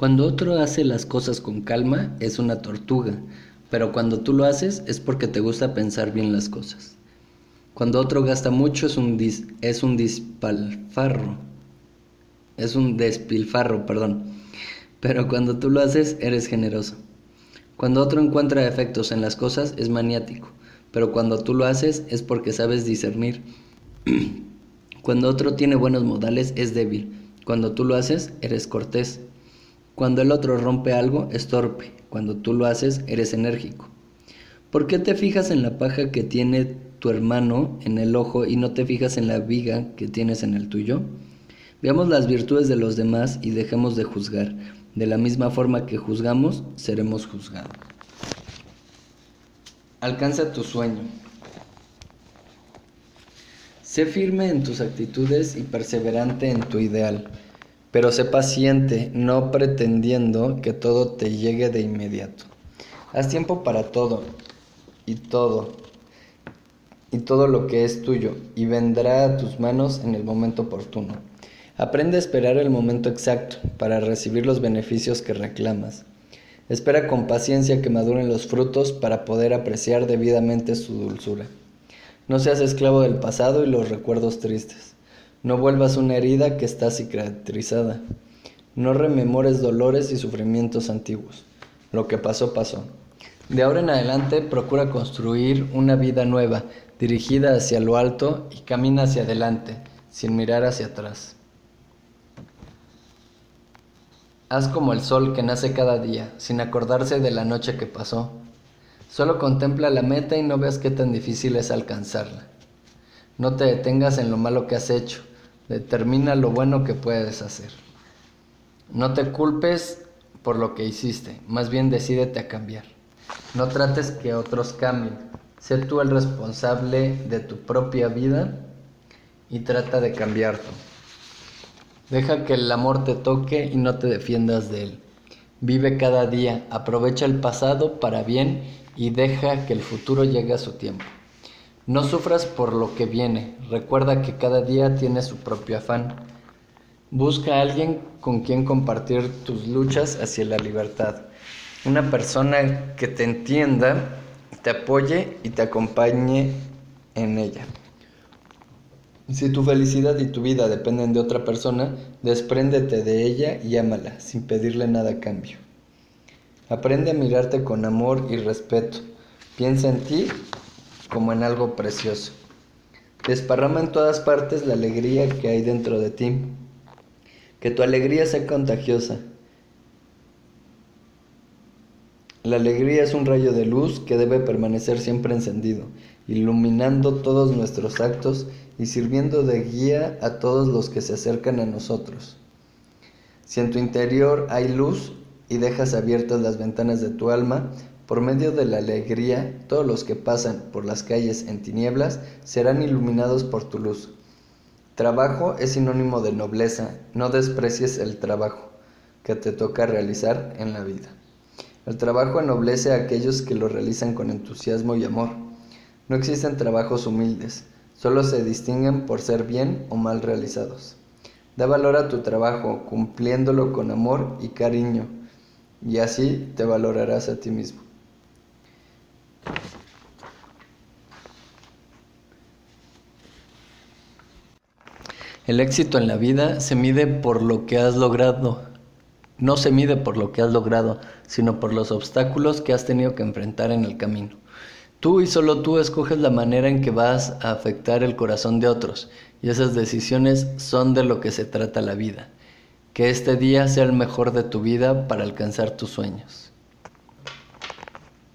Cuando otro hace las cosas con calma es una tortuga, pero cuando tú lo haces es porque te gusta pensar bien las cosas. Cuando otro gasta mucho es un, es un dispalfarro, es un despilfarro, perdón, pero cuando tú lo haces eres generoso. Cuando otro encuentra efectos en las cosas es maniático, pero cuando tú lo haces es porque sabes discernir. cuando otro tiene buenos modales es débil, cuando tú lo haces eres cortés. Cuando el otro rompe algo, es torpe. Cuando tú lo haces, eres enérgico. ¿Por qué te fijas en la paja que tiene tu hermano en el ojo y no te fijas en la viga que tienes en el tuyo? Veamos las virtudes de los demás y dejemos de juzgar. De la misma forma que juzgamos, seremos juzgados. Alcanza tu sueño. Sé firme en tus actitudes y perseverante en tu ideal. Pero sé paciente, no pretendiendo que todo te llegue de inmediato. Haz tiempo para todo y todo y todo lo que es tuyo y vendrá a tus manos en el momento oportuno. Aprende a esperar el momento exacto para recibir los beneficios que reclamas. Espera con paciencia que maduren los frutos para poder apreciar debidamente su dulzura. No seas esclavo del pasado y los recuerdos tristes. No vuelvas una herida que está cicatrizada. No rememores dolores y sufrimientos antiguos. Lo que pasó, pasó. De ahora en adelante procura construir una vida nueva, dirigida hacia lo alto y camina hacia adelante, sin mirar hacia atrás. Haz como el sol que nace cada día, sin acordarse de la noche que pasó. Solo contempla la meta y no veas qué tan difícil es alcanzarla. No te detengas en lo malo que has hecho, Determina lo bueno que puedes hacer. No te culpes por lo que hiciste, más bien decídete a cambiar. No trates que otros cambien. Sé tú el responsable de tu propia vida y trata de cambiar tú. Deja que el amor te toque y no te defiendas de él. Vive cada día, aprovecha el pasado para bien y deja que el futuro llegue a su tiempo. No sufras por lo que viene, recuerda que cada día tiene su propio afán. Busca a alguien con quien compartir tus luchas hacia la libertad. Una persona que te entienda, te apoye y te acompañe en ella. Si tu felicidad y tu vida dependen de otra persona, despréndete de ella y ámala sin pedirle nada a cambio. Aprende a mirarte con amor y respeto. Piensa en ti como en algo precioso. Desparrama en todas partes la alegría que hay dentro de ti. Que tu alegría sea contagiosa. La alegría es un rayo de luz que debe permanecer siempre encendido, iluminando todos nuestros actos y sirviendo de guía a todos los que se acercan a nosotros. Si en tu interior hay luz y dejas abiertas las ventanas de tu alma, por medio de la alegría, todos los que pasan por las calles en tinieblas serán iluminados por tu luz. Trabajo es sinónimo de nobleza, no desprecies el trabajo que te toca realizar en la vida. El trabajo ennoblece a aquellos que lo realizan con entusiasmo y amor. No existen trabajos humildes, solo se distinguen por ser bien o mal realizados. Da valor a tu trabajo, cumpliéndolo con amor y cariño, y así te valorarás a ti mismo. El éxito en la vida se mide por lo que has logrado. No se mide por lo que has logrado, sino por los obstáculos que has tenido que enfrentar en el camino. Tú y solo tú escoges la manera en que vas a afectar el corazón de otros, y esas decisiones son de lo que se trata la vida. Que este día sea el mejor de tu vida para alcanzar tus sueños.